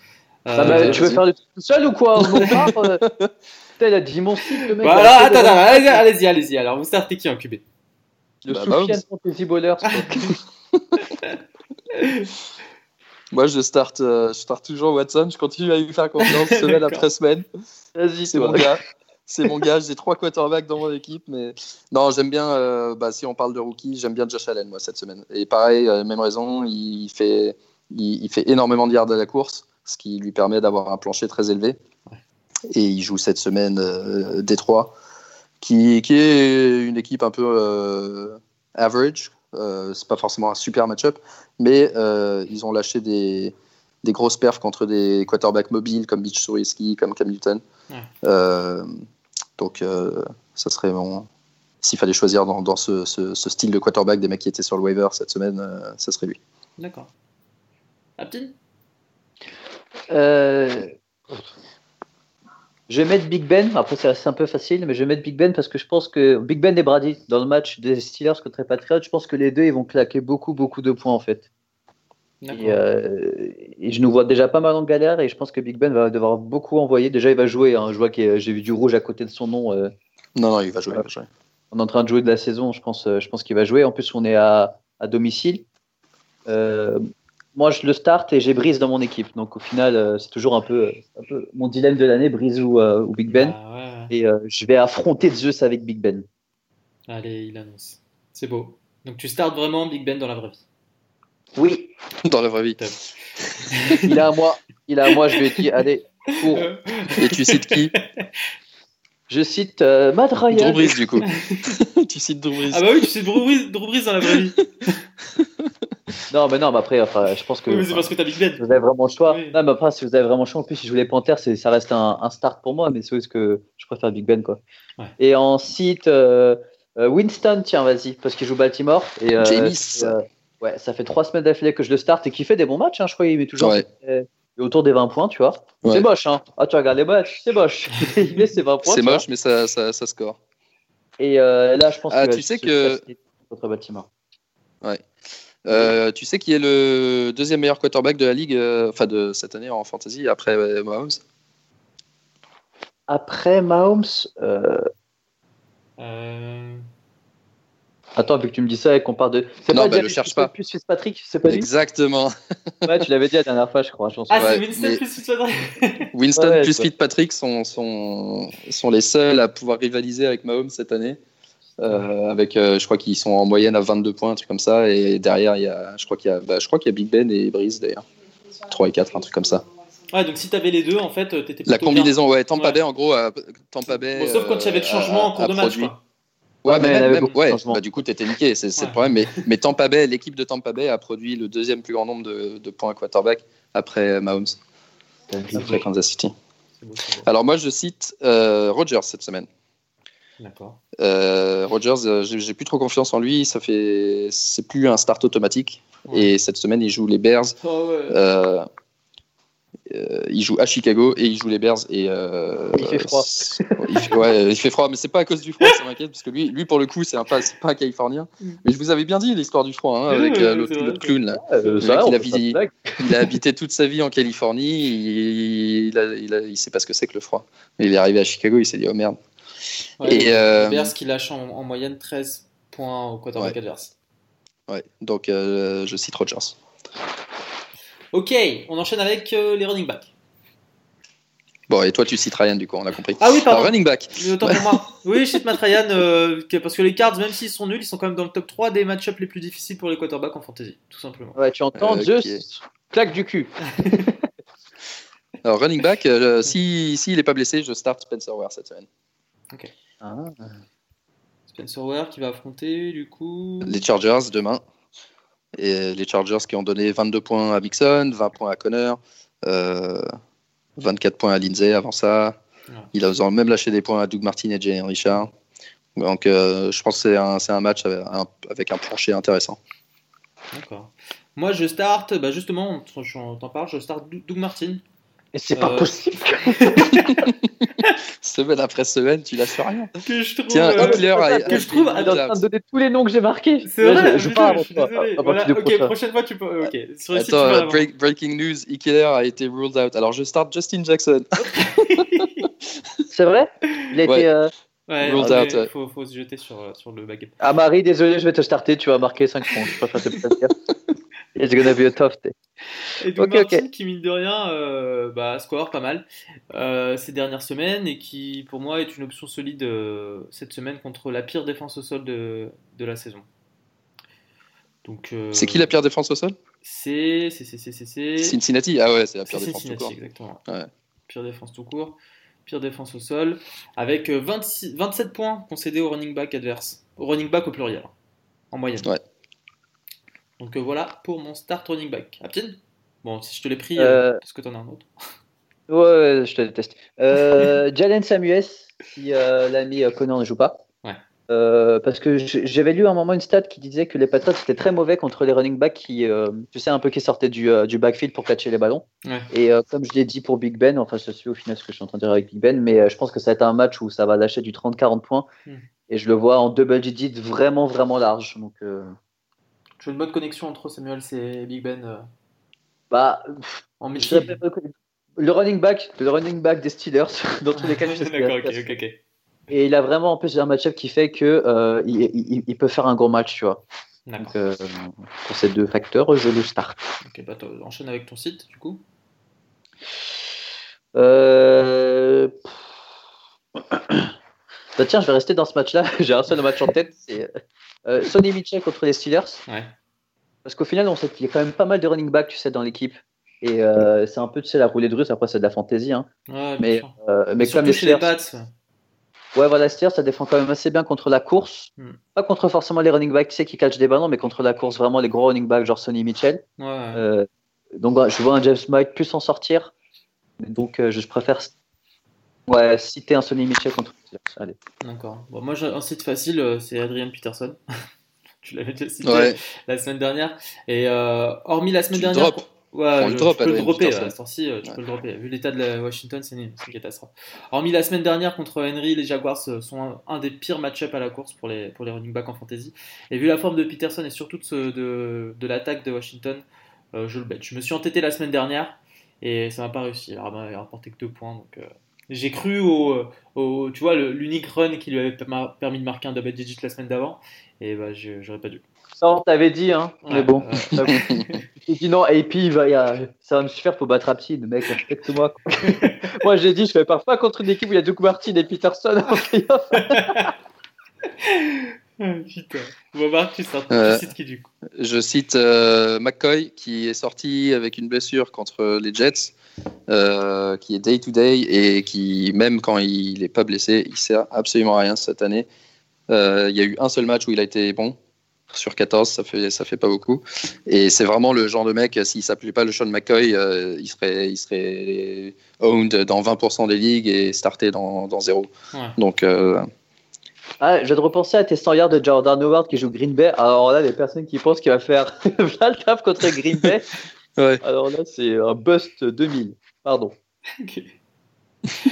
Ah bah, Euh, tu veux faire le truc tout seul ou quoi [LAUGHS] il a dit mon site, le mec. Bah, alors, fait attends, allez-y, allez-y. Alors, vous startez qui en QB Le Bah, Soufiane. Fantasy. [LAUGHS] Moi, je starte, euh, je starte toujours Watson. Je continue à lui faire confiance [LAUGHS] semaine après semaine. Vas-y, C'est mon gars. C'est mon gars. J'ai trois quarterbacks dans mon équipe, mais non, j'aime bien. euh, bah, si on parle de rookie, j'aime bien Josh Allen moi cette semaine. Et pareil, euh, même raison. Il fait, il, il fait énormément de yards à la course, ce qui lui permet d'avoir un plancher très élevé. Et il joue cette semaine euh, Détroit, qui, qui est une équipe un peu euh, average. C'est pas forcément un super match-up, mais ils ont lâché des, des grosses perfs contre des quarterbacks mobiles comme Beach Trubisky, comme Cam Newton. Ouais. Euh, donc, euh, ça serait mon. S'il fallait choisir dans, dans ce, ce- ce style de quarterback des mecs qui étaient sur le waiver cette semaine, euh, ça serait lui. D'accord. Aptine Euh, Je vais mettre Big Ben. Après, c'est c'est un peu facile, mais je vais mettre Big Ben parce que je pense que Big Ben et Brady, dans le match des Steelers contre les Patriots, je pense que les deux, ils vont claquer beaucoup, beaucoup de points en fait. Et, euh, et je nous vois déjà pas mal en galère et je pense que Big Ben va devoir beaucoup envoyer. Déjà, il va jouer. hein. Je vois que j'ai vu du rouge à côté de son nom. euh, Non, non, il va jouer. il va jouer. on est en train de jouer de la saison. Je pense, euh, je pense qu'il va jouer. En plus, on est à, à domicile. Euh, moi, je le start et j'ai Brice dans mon équipe. Donc, au final, euh, c'est toujours un peu, un peu mon dilemme de l'année, Brice ou, euh, ou Big Ben. Ah, ouais, ouais. Et euh, je vais affronter Zeus avec Big Ben. Allez, il annonce. C'est beau. Donc, tu startes vraiment Big Ben dans la vraie vie. Oui, Dans la vraie vie. [LAUGHS] il a à moi. Il a à moi. Je vais dire, allez, pour. [LAUGHS] Et tu cites qui? Je cite euh, Matt Ryan. Drew Brees, du coup. [LAUGHS] tu cites Drew Brees. Ah bah oui, tu sais Drew Brees, Drew Brees dans la vraie vie. Non, mais non, mais après, enfin, je pense que. Oui, mais c'est parce que t'as Big Ben. Vous avez vraiment le choix. Oui. Non, mais après, si vous avez vraiment le choix, en plus, si je joue les Panthers, c'est- ça reste un, un start pour moi, mais c'est juste que je préfère Big Ben, quoi. Ouais. Et en site, euh, euh, Winston, tiens, vas-y, parce qu'il joue Baltimore. Et, euh, Jameis. Ouais, ça fait trois semaines d'affilée que je le start et qu'il fait des bons matchs, hein, je crois, il met toujours Ouais. euh, autour des 20 points, tu vois. Ouais. C'est moche, hein. Ah, tu regardes les matchs, c'est moche. [LAUGHS] [LAUGHS] il met ses 20 points. C'est vois. moche, mais ça, ça, ça score. Et euh, là, je pense Ah, qu'il va tu sais que- contre Baltimore. Euh, tu sais qui est le deuxième meilleur quarterback de la ligue, euh, enfin de cette année en fantasy après euh, Mahomes? Après Mahomes, euh, Euh, attends, vu que tu me dis ça et qu'on parle de. C'est Non, pas bah, le cherche Winston pas. Plus Fitzpatrick, c'est pas lui Exactement. [LAUGHS] Ouais, tu l'avais dit la dernière fois, je crois. je Ah, c'est Winston mais- plus Fitzpatrick. [LAUGHS] Winston Ouais, plus. Fitzpatrick sont, sont, sont les seuls à pouvoir rivaliser avec Mahomes cette année. Euh, avec, euh, je crois qu'ils sont en moyenne à 22 points, un truc comme ça. Et derrière, il y a, je crois qu'il y a, bah, je crois qu'il y a Big Ben et Breeze d'ailleurs. 3 et 4, un truc comme ça. Ouais, donc si t'avais les deux, en fait, t'étais La combinaison, ouais, Tampa Ouais. Bay en gros, à- Tampa Bay. Bon, sauf quand il y avait le euh, changement en cours de match, quoi. Ouais, Ouais, mais même, même- ouais, bah, du coup, t'étais niqué, c'est Ouais. le problème. Mais, mais Tampa Bay, l'équipe de Tampa Bay a produit le deuxième plus grand nombre de, de points quarterback après Mahomes, après Kansas City. Beau. Alors moi, je cite euh, Rogers cette semaine. D'accord. Euh, Rogers, euh, j'ai j'ai plus trop confiance en lui. Ça fait, c'est plus un start automatique. Ouais. Et cette semaine, il joue les Bears. Oh, ouais. Euh, euh, il joue à Chicago et il joue les Bears et euh, Il fait froid. [LAUGHS] il fait, ouais, il fait froid, mais c'est pas à cause du froid, ça m'inquiète parce que lui, lui pour le coup, c'est un pas, pas un Californien. Mm. Mais je vous avais bien dit l'histoire du froid hein, avec euh, l'autre clown là. Euh, Le ça, il a. Il habité toute sa vie en Californie, il, il, a- il, a- il sait pas ce que c'est que le froid. Mais il est arrivé à Chicago, il s'est dit oh merde. Ouais, et, les euh, Bears qui lâchent en, en moyenne 13 points au quarterback Ouais. adverse. Ouais, donc euh, je cite Rodgers. Ok, on enchaîne avec euh, les running backs. Bon, et toi tu cites Ryan du coup, on a compris. Ah oui, pardon. Alors, running back. Mais Autant pour moi. [LAUGHS] Oui, je cite Matt Ryan, euh, parce que les Cards, même s'ils sont nuls, ils sont quand même dans le top 3 des match-ups les plus difficiles pour les quarterbacks en fantasy, tout simplement. Ouais, tu entends, Dieu, qui est- claque du cul. [LAUGHS] Alors running back, euh, si s'il est pas blessé, je start Spencer Ware cette semaine. Ah. Spencer Ware qui va affronter, du coup. Les Chargers demain. Et les Chargers qui ont donné 22 points à Mixon, 20 points à Connor, euh, 24 points à Lindsay avant ça. Ils ont même lâché des points à Doug Martin et Jalen Richard. Donc euh, je pense que c'est un, match avec un, avec un plancher intéressant. D'accord. Moi, je start, bah justement, t'en parle, je start Doug Martin. Et c'est pas Euh, possible. [LAUGHS] Semaine après semaine, tu lâches rien. Que je trouve. Tiens, euh, Hitler a, que je trouve- en train de donner tous les noms que j'ai marqués. C'est vrai, je, je pars ok, décroches. prochaine fois, tu peux. Ok, sur le site, tu Attends, euh, breaking news, Ikiller a été ruled out. Alors je start Justin Jackson. [LAUGHS] C'est vrai? Il a Ouais. été. euh, Ouais, Ruled out, ouais. faut, faut se jeter sur, sur le baguette. Ah, Marie, désolé, je vais te starter. Tu vas marquer 5 points. Je préfère te. [LAUGHS] It's gonna be a tough day. Et Doug Ok, Martin, ok. qui mine de rien, euh, bah, score pas mal euh, ces dernières semaines et qui, pour moi, est une option solide euh, cette semaine contre la pire défense au sol de, de la saison. Donc, euh, C'est qui la pire défense au sol? C'est. C'est. C'est. C'est. C'est. c'est- Cincinnati. Ah ouais, c'est la pire défense tout Cincinnati, court. exactement. Ouais. Pire défense tout court. Pire défense au sol. Avec euh, 26, 27 points concédés au running back adverse. Au running back au pluriel. En moyenne. Ouais. Donc euh, voilà pour mon start running back. Aptine Bon, si je te l'ai pris, Euh, euh, parce que t'en as un autre? [LAUGHS] Ouais, ouais, je te déteste. Euh, Jalen Samuels, si euh, l'ami Connor ne joue pas. Ouais. Euh, parce que j'avais lu à un moment une stat qui disait que les Patriots étaient très mauvais contre les running backs qui, tu sais, un peu qui sortaient du, du backfield pour catcher les ballons. Ouais. Et comme je l'ai dit pour Big Ben, enfin, je suis au final ce que je suis en train de dire avec Big Ben, mais je pense que ça va être un match où ça va lâcher du 30-40 points. Hmm. Et je le vois en double digit vraiment, vraiment large. Donc, J'ai une bonne connexion entre Samuels et Big Ben euh, bah, en que- le running back, le running back des Steelers, [LAUGHS] dans tous les cas, [LAUGHS] D'accord, ok, ok, ok. Et il a vraiment en plus un match-up qui fait que euh, il, il- il peut faire un gros match, tu vois. D'accord. Donc euh, pour ces deux facteurs, je le start. Ok, bah enchaîne avec ton site, du coup. Euh... [COUGHS] bah tiens, je vais rester dans ce match-là. [LAUGHS] J'ai un seul match en tête, c'est euh, Sonny Mitchell contre les Steelers. Ouais. Parce qu'au final, on sait qu'il y a quand même pas mal de running back, tu sais, dans l'équipe. Et euh, c'est un peu, tu sais, la roulée de russe. Après, c'est de la fantaisie. Hein. Ouais, Mais, euh, mais comme les les Steelers, Pats. Ouais, voilà, Steelers, ça défend quand même assez bien contre la course. Hmm. Pas contre forcément les running backs, tu sais, qui catchent des ballons, mais contre la course, vraiment les gros running backs, genre Sonny Mitchell. Ouais. Euh, donc, voilà, je vois un James White plus s'en sortir. Donc, je préfère ouais, citer un Sonny Mitchell contre. Allez. D'accord. Bon, moi, j'ai un site facile, euh, c'est Adrian Peterson. [LAUGHS] tu l'avais déjà cité Ouais. la semaine dernière. Et euh, hormis la semaine Tu dernière. droppes. Ouais, On je, le drop, je peux le dropper. À euh, tu Ouais. peux le dropper. Vu l'état de la Washington, c'est une, catastrophe. Hormis la semaine dernière contre Henry, les Jaguars sont un, un des pires match-up à la course pour les, pour les running backs en fantasy. Et vu la forme de Peterson et surtout de, ce- de, de l'attaque de Washington, euh, je le bête. Je me suis entêté la semaine dernière et ça m'a pas réussi. Alors, bah, il a rapporté que deux points. Donc, euh, j'ai cru au, au- tu vois, l'unique run qui lui avait permis de marquer un double digit la semaine d'avant. Et bah, je- j'aurais pas dû. Ça, on t'avait dit, hein. Ouais, mais bon. ouais. [LAUGHS] J'ai dit non, AP, il va, il y a- ça va me suffire pour battre Apsid, mec, respecte-moi. quoi. [LAUGHS] Moi, j'ai dit, je fais parfois contre une équipe où il y a Doug Martin et Peterson en playoff. [LAUGHS] Putain. Bon, Marc, tu sors- tu Euh, cites qui du coup? Je cite euh, McCoy qui est sorti avec une blessure contre les Jets, euh, qui est day to day et qui, même quand il n'est pas blessé, il sert absolument à rien cette année. Euh, il y a eu un seul match où il a été bon sur 14, ça fait ça fait pas beaucoup. Et c'est vraiment le genre de mec, s'il s'appelait pas le Sean McCoy, euh, il serait il serait owned dans 20% des ligues et starté dans, dans zéro. Ouais. Donc euh, Ah, je viens de repenser à tes 100 yards de Jordan Howard qui joue Green Bay. Alors là, les personnes qui pensent qu'il va faire [LAUGHS] le taf contre Green Bay. Ouais. Alors là, c'est un bust 2000. Pardon. [LAUGHS]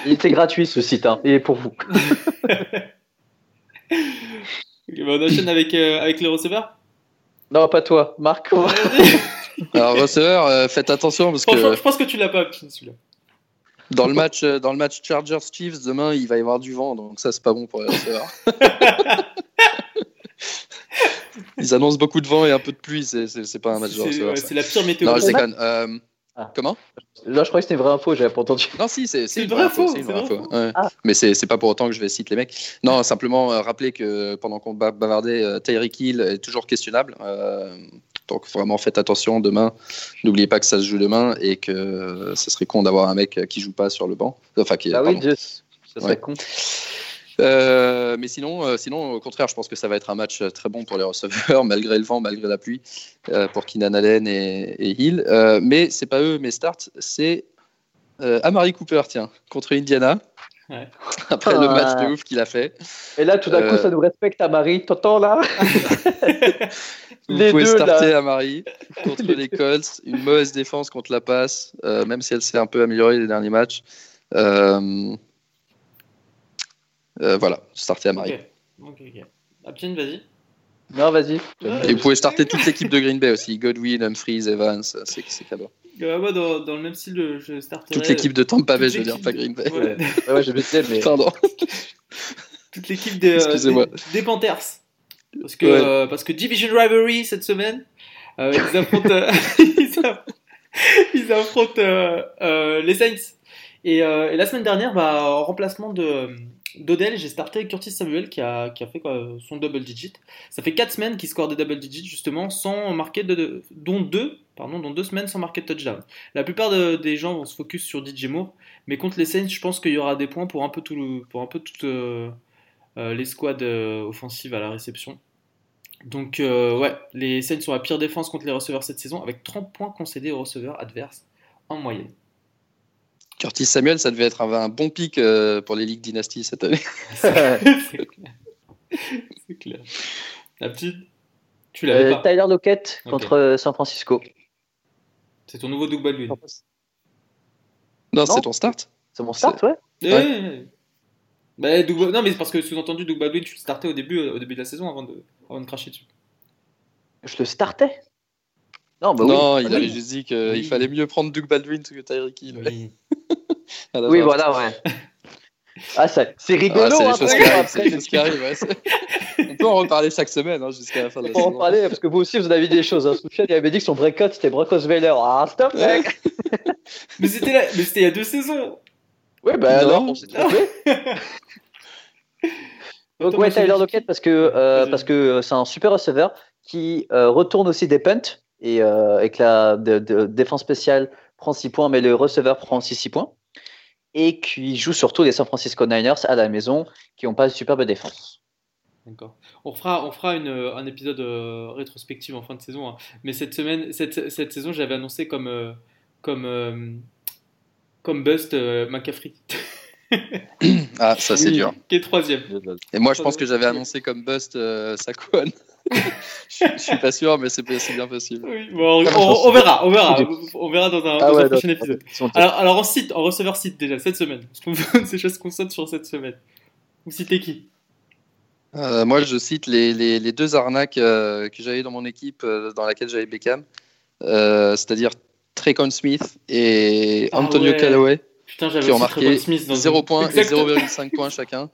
Il était gratuit ce site. Hein. Il est pour vous. [LAUGHS] Bah, on enchaîne avec, euh, avec les receveurs. Non, pas toi. Marc. [LAUGHS] Alors, receveur, euh, faites attention parce que je pense que tu l'as pas, celui-là. dans le match, euh, dans le match Chargers Chiefs demain, il va y avoir du vent, donc ça c'est pas bon pour les receveurs. Ils annoncent beaucoup de vent et un peu de pluie, c'est pas un match de C'est la pire météo. Non, je déconne. Euh, Ah. Comment? Là, je croyais que c'était une vraie info. J'avais pas entendu. Non, si, c'est une une vraie info, vraie vrai info, ouais. Ah. Mais c'est pas pour autant que je vais citer les mecs. Non, simplement euh, rappeler que pendant qu'on ba- bavardait, euh, Tyreek Hill est toujours questionnable. Euh, donc vraiment faites attention demain. N'oubliez pas que ça se joue demain et que ce serait con d'avoir un mec qui joue pas sur le banc. Enfin, qui, Ah oui. Dieu. Ça serait Ouais. con. Euh, mais sinon, euh, sinon, au contraire, je pense que ça va être un match euh, très bon pour les receveurs, [LAUGHS] malgré le vent, malgré la pluie, euh, pour Keenan Allen et, et Hill. Euh, mais c'est pas eux mes starts, c'est euh, Amari Cooper, tiens, contre Indiana. Ouais. [LAUGHS] Après le Ah. match de ouf qu'il a fait. Et là, tout d'un coup, ça nous respecte à Marie. T'entends là? [LAUGHS] Vous Les pouvez deux, starter là. Amari contre Les les Colts, une mauvaise défense contre la passe, euh, même si elle s'est un peu améliorée les derniers matchs. Euh, euh, voilà, starter Amari. Ok, ok, ok. Vas-y. Non, vas-y. Et vous pouvez starter toute l'équipe de Green Bay aussi. Godwin, Humphries, Evans, c'est c'est cadeau. Euh, moi, dans, dans le même style, euh, je starterai. Toute l'équipe de Tampa Bay, je veux dire, pas de- Green Bay. Ouais. Ouais, ouais, je me disais, mais. Pardon. [LAUGHS] toute l'équipe des, euh, des, des Panthers. Parce que, Ouais. euh, parce que Division Rivalry cette semaine, euh, ils [LAUGHS] affrontent, euh, [LAUGHS] ils aff- ils affrontent, euh, euh, les Saints. Et, euh, et la semaine dernière, bah, en remplacement de d'Odell, j'ai starté Curtis Samuel qui a, qui a fait quoi, son double digit. Ça fait 4 semaines qu'il score des double digits justement sans marquer de, dont deux pardon dont deux semaines sans marquer de touchdown. La plupart de- des gens vont se focus sur DJ Moore, mais contre les Saints, je pense qu'il y aura des points pour un peu tout le- pour un peu toutes euh, euh, les squads euh, offensives à la réception. Donc euh, ouais, les Saints sont la pire défense contre les receveurs cette saison avec 30 points concédés aux receveurs adverses en moyenne. Curtis Samuel, ça devait être un, un bon pic euh, pour les ligues dynasties cette année. [LAUGHS] [LAUGHS] C'est clair. La petite, tu l'avais Euh, pas. Tyler Lockett contre euh, San Francisco. C'est ton nouveau Doug Baldwin. Non, Non. c'est ton start C'est mon start, ouais. Eh, eh, eh. Bah, Doug- Non, mais c'est parce que sous-entendu, Doug Baldwin, tu le startais au début, au début de la saison avant de, avant de cracher dessus. Je le startais. Non, bah Non, oui. il Ah, avait oui. juste dit qu'il Oui. fallait mieux prendre Doug Baldwin que Tyreek Hill. Oui. La Oui, voilà, ouais. [LAUGHS] Ah, ça- c'est rigolo, Ah, c'est hein, les choses parce qui que arrivent. après, c'est les choses qui ouais, c'est- On peut en reparler chaque semaine hein, jusqu'à la fin de la On va en saison. parler parce que vous aussi vous avez dit des choses. Hein. Soufiane, il avait dit que son breakout c'était Brock Osweiler. Ah, stop, mec [LAUGHS] Mais c'était là- mais c'était il y a deux saisons. Oui, bah Non. alors, on s'est trompé. [LAUGHS] Donc, ouais, Tyler Lockett parce que euh, parce que euh, c'est un super receveur qui euh, retourne aussi des punts et euh, avec la de- de- défense spéciale prend 6 points, mais le receveur prend aussi 6 points. Et qui joue surtout les San Francisco Niners à la maison qui n'ont pas une superbe défense. D'accord. On fera, on fera une, un épisode euh, rétrospectif en fin de saison. hein. Mais cette semaine, cette, cette saison, j'avais annoncé comme, euh, comme, euh, comme bust euh, McCaffrey, Ah, ça c'est Oui. dur. qui est troisième. Et moi, je pense que j'avais annoncé comme bust euh, Saquon. [LAUGHS] je, je suis pas sûr, mais c'est bien possible. Oui, bon, on, Ah, on- on verra, on verra, on verra dans un, Ah dans un ouais, prochain épisode. Alors, alors en site, en receveur site déjà cette semaine. [LAUGHS] C'est choses qu'on saute sur cette semaine. Vous citez qui? Euh, moi, je cite les, les, les deux arnaques euh, que j'avais dans mon équipe, euh, dans laquelle j'avais Beckham, Euh, c'est-à-dire Traycon Smith et Ah Antonio ouais. Callaway, Putain, j'avais qui ont marqué Smith dans 0 une- points et Exactement. 0,5 points chacun.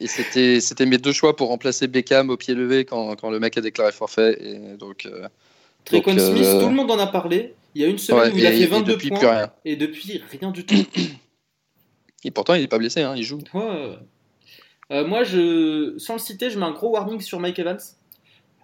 Et c'était c'était mes deux choix pour remplacer Beckham au pied levé quand, quand le mec a déclaré forfait. Et donc, euh, Trayvon Donc, euh, Smith, tout le monde en a parlé. Il y a une semaine ouais, où il a fait et 22 depuis points plus rien. et depuis rien du tout. [CLEARS THROAT] Et pourtant, il est pas blessé, hein, il joue. Ouais. Euh, moi, je, sans le citer, je mets un gros warning sur Mike Evans.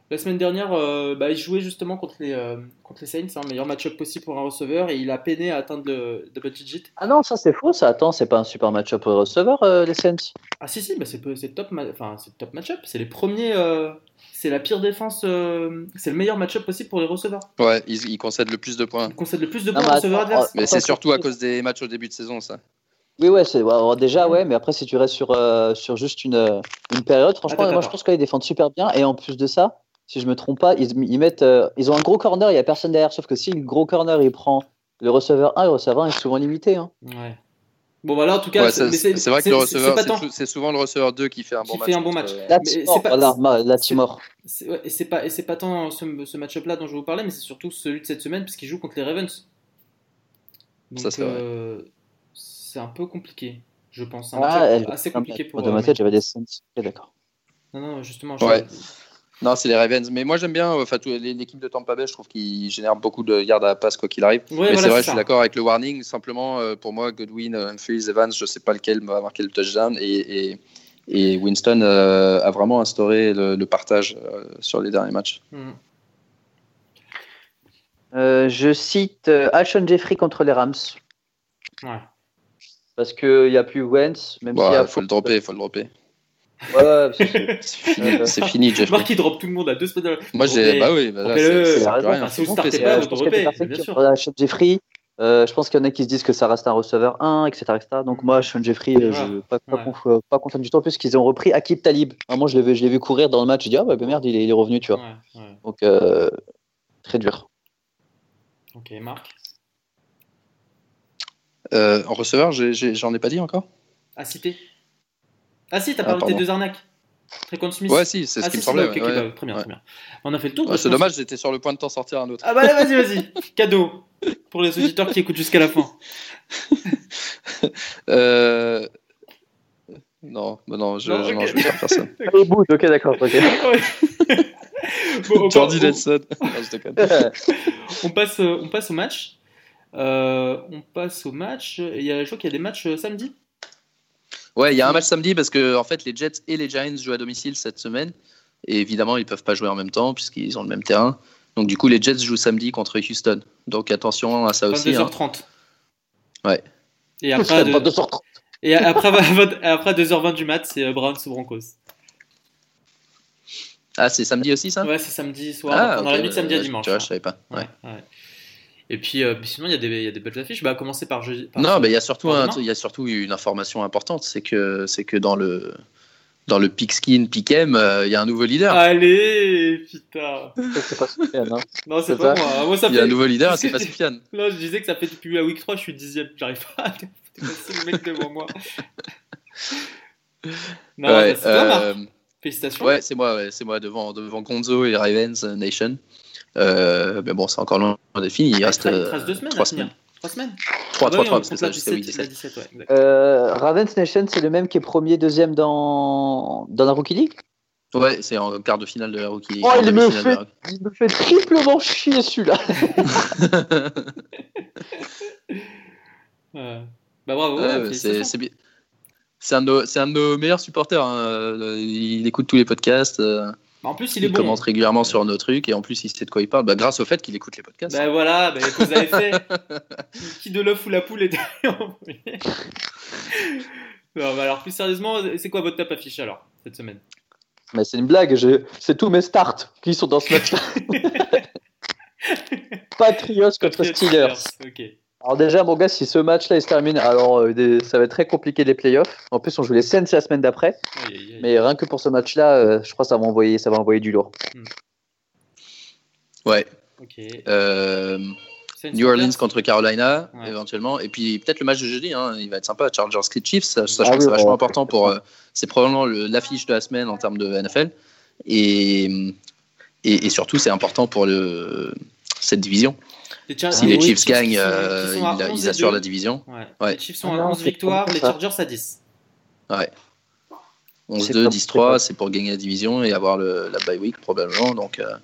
La semaine dernière, euh, bah, il jouait justement contre les, euh, contre les Saints, hein, meilleur match-up possible pour un receveur, et il a peiné à atteindre le double digit. Ah non, ça c'est faux, ça. Attends, c'est pas un super match-up pour les receveurs, euh, les Saints. Ah si, si, bah, c'est top, ma- enfin, c'est top match-up. C'est les premiers, euh, c'est la pire défense, euh, c'est le meilleur match-up possible pour les receveurs. Ouais, il, il concède le plus de points. Ils concèdent le plus de points mais aux receveurs adverses. Mais Attends, c'est surtout à cause des matchs au début de saison, ça. Oui, ouais, c'est déjà, ouais, mais après, si tu restes sur, euh, sur juste une, une période, franchement, Attends, moi, je pense qu'ils défendent super bien. Et en plus de ça, si je me trompe pas, ils, ils mettent, euh, ils ont un gros corner, il n'y a personne derrière. Sauf que si le gros corner, il prend le receveur 1, le receveur 1 est souvent limité. Hein. Ouais. Bon, voilà, en tout cas, Ouais, c'est vrai que le receveur, c'est souvent le receveur 2 qui fait un bon Qui match. fait un bon match. euh, Timor, voilà, la Timor. Ouais, et c'est pas, et c'est pas tant ce, ce match-up là dont je vous parlais, mais c'est surtout celui de cette semaine, puisqu'il joue contre les Ravens. Donc, Ça, c'est vrai. euh, c'est un peu compliqué, je pense. Un Ah, elle- assez compliqué pour. Dans ma tête, j'avais des Saints. Ok, d'accord. Non, non, justement. je- Ouais. Non, c'est les Ravens. Mais moi, j'aime bien euh, enfin, l'équipe de Tampa Bay. Je trouve qu'ils génèrent beaucoup de yards à la passe, quoi qu'il arrive. Ouais, mais voilà, c'est vrai, je suis d'accord avec le warning. Simplement, euh, pour moi, Godwin, euh, Humphries, Evans, je sais pas lequel va marquer le touchdown. Et, et, et Winston euh, a vraiment instauré le, le partage euh, sur les derniers matchs. Euh, je cite euh, Alshon Jeffrey contre les Rams. Ouais. Parce qu'il n'y a plus Wentz, même Il faut le dropper, faut le dropper. Ouais, ouais, c'est- [LAUGHS] c'est- fini, Euh, Jeff. Marc, il drop tout le monde à deux semaines. Moi, j'ai. Bah oui, bah là, c'est- c'est rien. si vous startez pas, vous dropez, bien sûr. Voilà, Sean Jeffrey, euh, je pense qu'il y en a qui se disent que ça reste un receveur 1, etc. etc. Donc moi, Sean Jeffrey, euh, Voilà. je pas, pas, Ouais. pas content du tout. En plus, qu'ils ont repris Akib Talib. Ah, moi, je l'ai vu, je l'ai vu courir dans le match. Je dis, ah bah merde, il est, il est revenu, tu vois. Ouais, ouais. Donc, euh, très dur. Ok, Marc. Euh, en receveur, j'ai- j'ai- j'en ai pas dit encore? À citer? Ah si, t'as Ah, parlé de tes deux arnaques. Très Smith. Ouais, si, c'est ce Ah, qui si, me semblait. bah, ok, ouais, très bien, Ouais. très bien. On a fait le tour. Ouais, c'est dommage, j'étais sur le point de t'en sortir un autre. Ah bah allez, vas-y, vas-y. [LAUGHS] Cadeau pour les auditeurs qui écoutent jusqu'à la fin. [LAUGHS] Euh... Non, bah non, je, Non, je- non, ok. je vais pas faire [LAUGHS] bouge, ok, d'accord. ok. Bon, on, Jordi Nelson. Non, on passe, on passe au match. Euh, on passe au match. Il y a, je crois qu'il y a des matchs euh, samedi? Ouais, il y a un match samedi parce que en fait les Jets et les Giants jouent à domicile cette semaine et évidemment ils peuvent pas jouer en même temps puisqu'ils ont le même terrain. Donc du coup les Jets jouent samedi contre Houston. Donc attention à ça aussi. hein. 22h30. Ouais. Et après, de- Pas 230. et après, [LAUGHS] après 2h20 du mat, c'est euh, Browns ou Broncos. Ah c'est samedi aussi ça? Ouais, c'est samedi soir. Ah, ok, la nuit de samedi à dimanche. Tu vois, hein. je savais pas. Ouais. Ouais, ouais. Et puis, euh, sinon, il y, a des- il y a des belles affiches. Bah, à commencer par Non, ce- mais il y a surtout par un- demain. il y a surtout une information importante, c'est que c'est que dans le dans le pigskin pick'em, euh, il y a un nouveau leader. Allez, putain. C'est pas Sofiane, hein. [LAUGHS] Non, c'est C'est pas ça. moi. Moi, ça il y a fait. un nouveau leader, [LAUGHS] c'est pas Sofiane. Là, je disais que ça fait depuis la week 3, je suis dixième. J'arrive pas à passer [LAUGHS] le mec devant moi. Non, Ouais, bah, c'est toi, Marc. euh, Félicitations. Ouais, c'est moi, ouais, c'est moi devant, devant Gonzo et Ravens euh, Nation. Euh, mais bon, c'est encore loin d'être fini. Il il reste te reste- il euh, reste deux semaines. trois semaines. Trois semaines 3 Ouais, 3 on 3 c'est ça, la jusqu'à week 17, la 17. 17, ouais, exact. Euh, Ravens Nation, c'est le même qui est premier, deuxième dans, dans la Rookie League Ouais, c'est en quart de finale de la rookie. Oh, en il me fait, la rookie. il me fait triplement chier celui-là. [LAUGHS] [LAUGHS] Euh, Bah, bravo. Ouais, c'est c'est un, de nos- c'est un de nos meilleurs supporters. hein. Il écoute tous les podcasts, euh, en plus, il il, est bon. commente régulièrement sur nos trucs et en plus il sait de quoi il parle. Bah, grâce au fait qu'il écoute les podcasts. Bah voilà, bah, vous avez fait. [LAUGHS] Qui de l'œuf ou la poule est Non, bah, alors, plus sérieusement, c'est quoi votre top affiche alors, cette semaine? Mais c'est une blague, je- c'est tous mes starts qui sont dans ce match-là. [LAUGHS] Patriots contre Patriots, Steelers. Ok. Alors déjà, mon gars, si ce match-là il se termine, alors euh, des- ça va être très compliqué les playoffs. En plus, on joue les Saints la semaine d'après. Aïe, aïe, aïe. Mais rien que pour ce match-là, euh, je crois que ça va envoyer, ça va envoyer du lourd. Ouais. Ok. Euh, Saints New Orleans Panthers. contre Carolina, Ouais. éventuellement. Et puis peut-être le match de jeudi, hein, il va être sympa. Chargers Chiefs, ça, ça, Ah je pense oui, que c'est vachement ouais. important pour. euh, c'est probablement le- l'affiche de la semaine en termes de NFL. Et, et, et surtout, c'est important pour le, cette division. Les Char- Si Ah les Chiefs gagnent, euh, ils, 11 ils et assurent 2. la division. Ouais. Ouais. Les Chiefs sont Ah à non, 11 c'est victoires, les. Chargers à 10. Ouais. C'est 11-2, pas- 10-3, c'est pour gagner la division et avoir le, la bye week probablement. Donc, euh,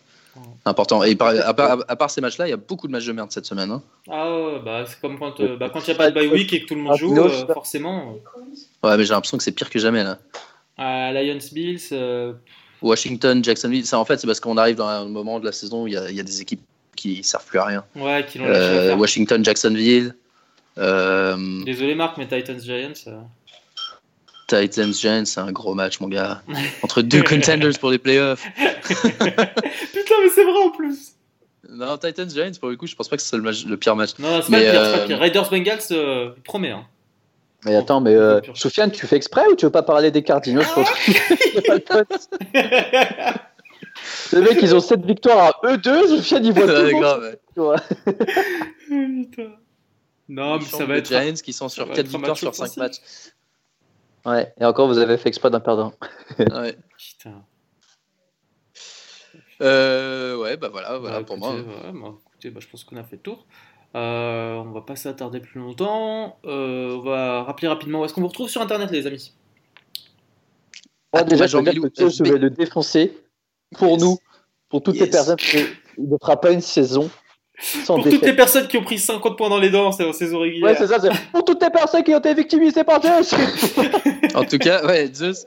important. Et par- à, part, à part ces matchs-là, il y a beaucoup de matchs de merde cette semaine. hein. Ah ouais, bah c'est comme quand il bah, quand n'y a pas de bye week et que tout le monde Ah, joue, euh, forcément. Ouais, mais j'ai l'impression que c'est pire que jamais là. À Lions Bills, euh, Washington, Jacksonville, ça en fait, c'est parce qu'on arrive dans un moment de la saison où il y a, il y a des équipes qui servent plus à rien. ouais, qui l'ont lâché Euh. Washington, Jacksonville, euh, Désolé Marc, mais Titans Giants. euh, Titans, Giants, c'est un gros match, mon gars. [LAUGHS] Entre deux contenders pour les playoffs. [LAUGHS] Putain, mais c'est vrai en plus. Non, Titans, Giants, pour le coup, je pense pas que c'est le, match, le pire match. Non, c'est pas le pire, c'est pas le pire. Raiders Bengals, euh, promet. Hein. Mais attends, mais euh, Soufiane, tu fais exprès ou tu veux pas parler des Cardinals sur [LAUGHS] Les mecs, ils ont 7 victoires à eux deux. Soufiane, il voit tout grave, [LAUGHS] Non, mais ça va être. Giants qui sont sur 4 victoires sur 5 matchs. Ouais, et encore, vous avez fait exprès d'en perdre un. [LAUGHS] ouais. Putain. Euh, ouais, bah voilà, voilà bah, pour moi. bah, écoutez, bah, je pense qu'on a fait le tour. Euh, on va pas s'attarder plus longtemps. Euh, on va rappeler rapidement où est-ce qu'on vous retrouve sur internet, les amis. Ah, déjà, je, je vais le défoncer pour nous, pour toutes les personnes qui ne fera pas une saison sans Pour toutes les personnes qui ont pris 50 points dans les dents en saison régulière. Ouais, c'est ça. Pour toutes les personnes qui ont été victimisées par Zeus. [LAUGHS] en tout cas, ouais, Zeus.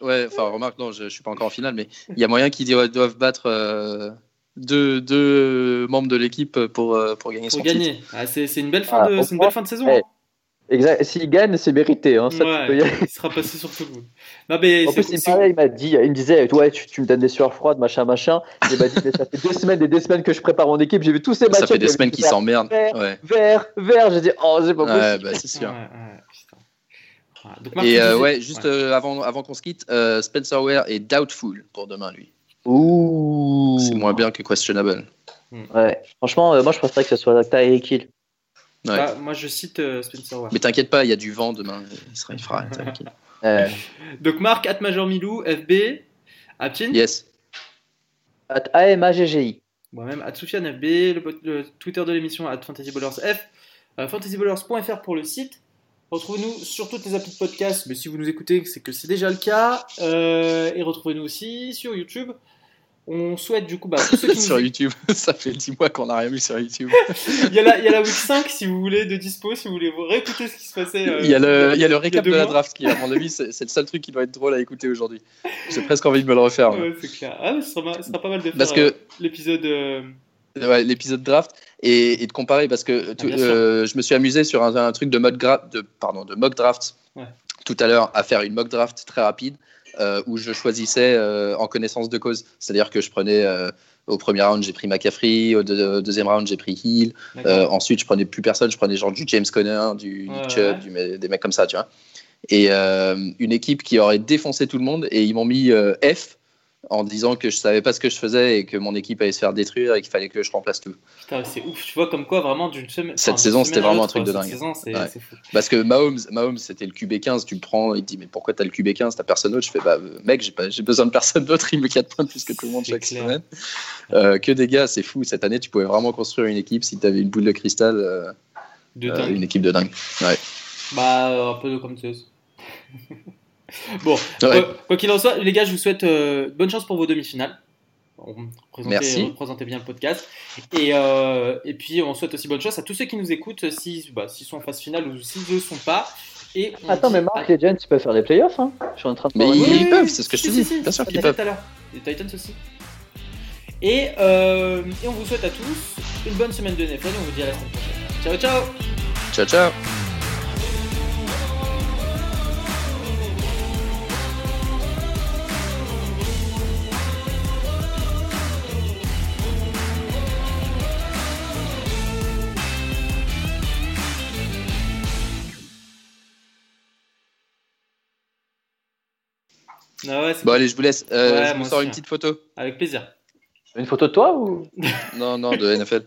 Ouais, enfin, remarque, non, je, je suis pas encore en finale, mais il y a moyen qu'ils doivent battre. Euh, deux, deux membres de l'équipe pour, euh, pour gagner pour gagner. Ah, c'est, une belle fin, ah, de, une belle fin de saison. Hein. Exact. S'il gagne, c'est mérité. Hein. Ça, ouais, il sera passé sur tout le monde. Non, mais en plus, il, il m'a dit, il me disait, ouais, tu, tu, me donnes des sueurs froides, machin, machin. Il m'a dit, mais ça fait deux semaines et des semaines que je prépare mon équipe. J'ai vu tous ces matchs. Ça fait des semaines qu'ils s'emmerdent. Vert, ouais. vert, vert. J'ai dit, oh, c'est pas possible. Ouais, bah, c'est sûr. et euh, ouais, juste euh, avant, avant qu'on se quitte, euh, Spencer Ware est doubtful pour demain, lui. Ouh. C'est moins bien que questionable. Hmm. Ouais, franchement, euh, moi je préférerais que ce soit et Kill. Ouais. Bah, moi je cite euh, Spencer Ware. Mais t'inquiète pas, il y a du vent demain. Il, sera, il fera. [LAUGHS] Donc Marc, at Major Milou, FB, Aptin Yes. At AMAGGI. Moi-même, at Soufiane FB, le, Twitter de l'émission, at FantasyBallers F, euh, fantasyballers.fr pour le site. Retrouvez-nous sur toutes les applis de podcast, mais si vous nous écoutez, c'est que c'est déjà le cas. Euh, et retrouvez-nous aussi sur YouTube. On souhaite du coup bah, [LAUGHS] ceux qui sur YouTube, [LAUGHS] ça fait 10 mois qu'on n'a rien vu sur YouTube. [LAUGHS] il, y a la, il y a la week 5 si vous voulez de dispo, si vous voulez réécouter ce qui se passait. Euh, il, y a le, il y a le récap de la draft qui, à mon avis, c'est, le seul truc qui doit être drôle à écouter aujourd'hui. J'ai presque envie de me le refaire. Ouais, c'est clair. Ah, ce sera, sera, pas mal de faire que, euh, l'épisode. Euh, Ouais, l'épisode draft et, et, de comparer parce que ah, je me suis amusé sur un, un truc de, mode de, pardon, de mock draft ouais. tout à l'heure à faire une mock draft très rapide euh, où je choisissais euh, en connaissance de cause. C'est-à-dire que je prenais euh, au premier round, j'ai pris McCaffrey, au, deuxième round, j'ai pris Hill. ensuite, je prenais plus personne, je prenais genre du James Conner, du Nick Chubb, des mecs comme ça, tu vois. Et une équipe qui aurait défoncé tout le monde et ils m'ont mis F en disant que je savais pas ce que je faisais et que mon équipe allait se faire détruire et qu'il fallait que je remplace tout. Putain, c'est ouf, tu vois comme quoi vraiment d'une semaine. Cette saison, c'était vraiment un truc de dingue. Parce que Mahomes, Mahomes c'était le QB15, tu le prends, il te dit mais pourquoi t'as le QB15, t'as personne d'autre? Je fais bah mec, j'ai besoin de personne d'autre, il me 4 points plus que tout le monde chaque semaine. Euh, que des gars, c'est fou. Cette année, tu pouvais vraiment construire une équipe si t'avais une boule de cristal, euh, de euh, une équipe de dingue. Ouais. Bah un peu comme [LAUGHS] Bon, quoi qu'il en soit, les gars, je vous souhaite euh, bonne chance pour vos demi-finales. Merci. Représentez bien le podcast. Et, euh, et puis, on souhaite aussi bonne chance à tous ceux qui nous écoutent, s'ils bah, sont en phase finale ou s'ils ne sont pas. Et Attends, mais Marc, les Giants, ils peuvent faire des playoffs. Hein je suis en train de Mais ils, peuvent, c'est ce que je te dis. bien sûr qu'ils peuvent. Les Titans aussi. Et, euh, et on vous souhaite à tous une bonne semaine de NFL et on vous dit à la semaine prochaine. Ciao, ciao Ciao, ciao Ah bon, allez, je vous laisse. Euh, je vous sors une petite photo. Avec plaisir. Une photo de toi ou? Non, non, de NFL.